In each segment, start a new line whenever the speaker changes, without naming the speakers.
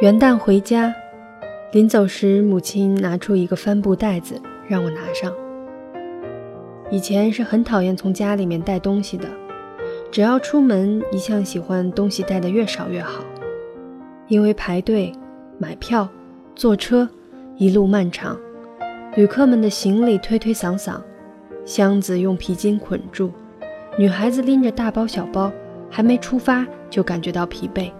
元旦回家，临走时，母亲拿出一个帆布袋子让我拿上。以前是很讨厌从家里面带东西的，只要出门，一向喜欢东西带的越少越好，因为排队、买票、坐车，一路漫长，旅客们的行李推推搡搡，箱子用皮筋捆住，女孩子拎着大包小包，还没出发就感觉到疲惫。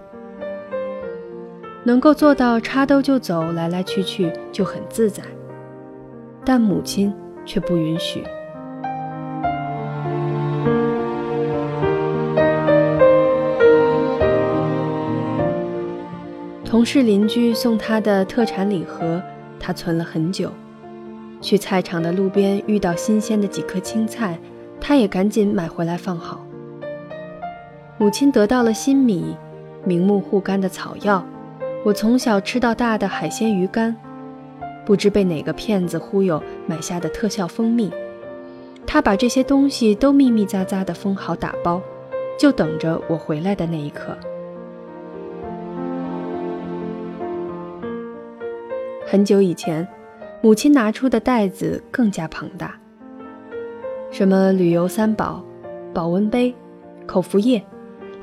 能够做到插兜就走，来来去去就很自在，但母亲却不允许。同事邻居送他的特产礼盒，他存了很久。去菜场的路边遇到新鲜的几颗青菜，他也赶紧买回来放好。母亲得到了新米，明目护肝的草药。我从小吃到大的海鲜鱼干，不知被哪个骗子忽悠买下的特效蜂蜜，他把这些东西都密密匝匝的封好打包，就等着我回来的那一刻。很久以前，母亲拿出的袋子更加庞大，什么旅游三宝、保温杯、口服液，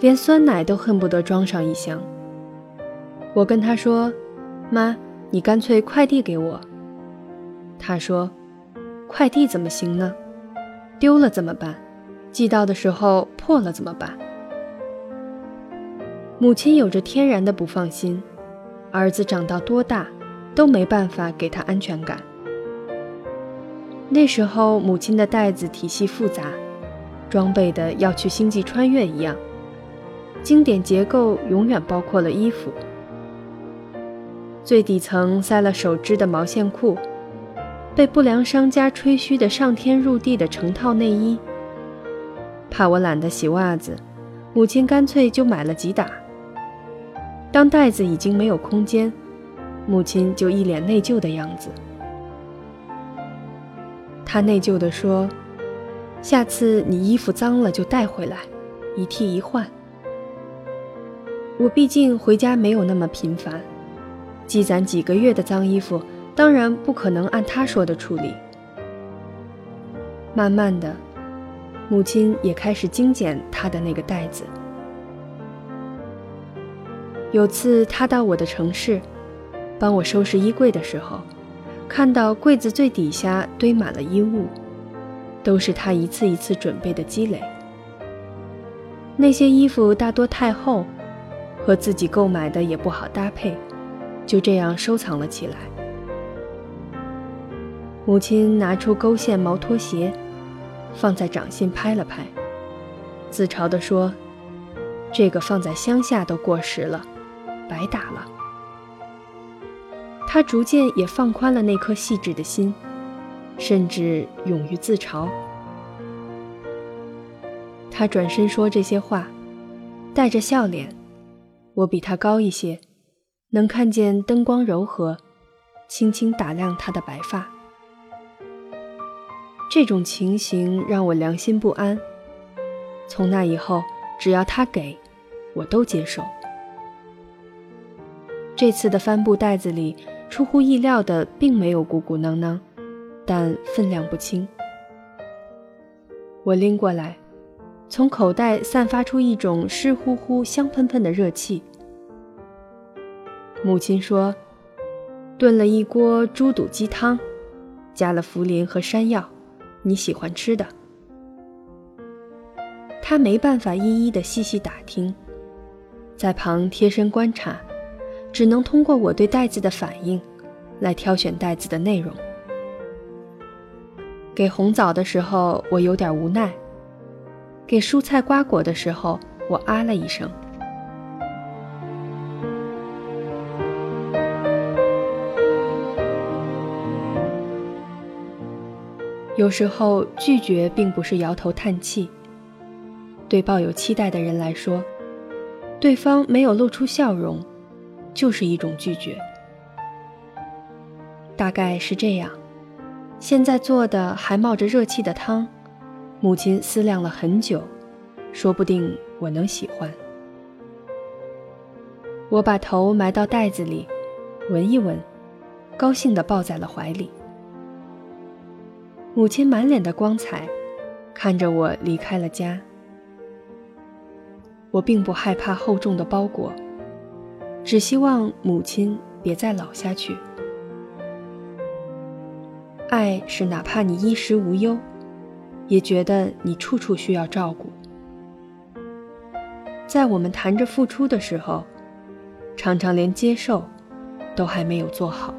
连酸奶都恨不得装上一箱。我跟他说：“妈，你干脆快递给我。”他说：“快递怎么行呢？丢了怎么办？寄到的时候破了怎么办？”母亲有着天然的不放心，儿子长到多大都没办法给他安全感。那时候母亲的袋子体系复杂，装备的要去星际穿越一样，经典结构永远包括了衣服。最底层塞了手织的毛线裤，被不良商家吹嘘的上天入地的成套内衣。怕我懒得洗袜子，母亲干脆就买了几打。当袋子已经没有空间，母亲就一脸内疚的样子。她内疚地说：“下次你衣服脏了就带回来，一替一换。”我毕竟回家没有那么频繁。积攒几个月的脏衣服，当然不可能按他说的处理。慢慢的，母亲也开始精简她的那个袋子。有次她到我的城市，帮我收拾衣柜的时候，看到柜子最底下堆满了衣物，都是她一次一次准备的积累。那些衣服大多太厚，和自己购买的也不好搭配。就这样收藏了起来。母亲拿出勾线毛拖鞋，放在掌心拍了拍，自嘲地说：“这个放在乡下都过时了，白打了。”他逐渐也放宽了那颗细致的心，甚至勇于自嘲。他转身说这些话，带着笑脸。我比他高一些。能看见灯光柔和，轻轻打亮他的白发。这种情形让我良心不安。从那以后，只要他给，我都接受。这次的帆布袋子里，出乎意料的并没有鼓鼓囊囊，但分量不轻。我拎过来，从口袋散发出一种湿乎乎、香喷喷的热气。母亲说：“炖了一锅猪肚鸡汤，加了茯苓和山药，你喜欢吃的。”他没办法一一的细细打听，在旁贴身观察，只能通过我对袋子的反应，来挑选袋子的内容。给红枣的时候，我有点无奈；给蔬菜瓜果的时候，我啊了一声。有时候拒绝并不是摇头叹气。对抱有期待的人来说，对方没有露出笑容，就是一种拒绝。大概是这样。现在做的还冒着热气的汤，母亲思量了很久，说不定我能喜欢。我把头埋到袋子里，闻一闻，高兴地抱在了怀里。母亲满脸的光彩，看着我离开了家。我并不害怕厚重的包裹，只希望母亲别再老下去。爱是哪怕你衣食无忧，也觉得你处处需要照顾。在我们谈着付出的时候，常常连接受都还没有做好。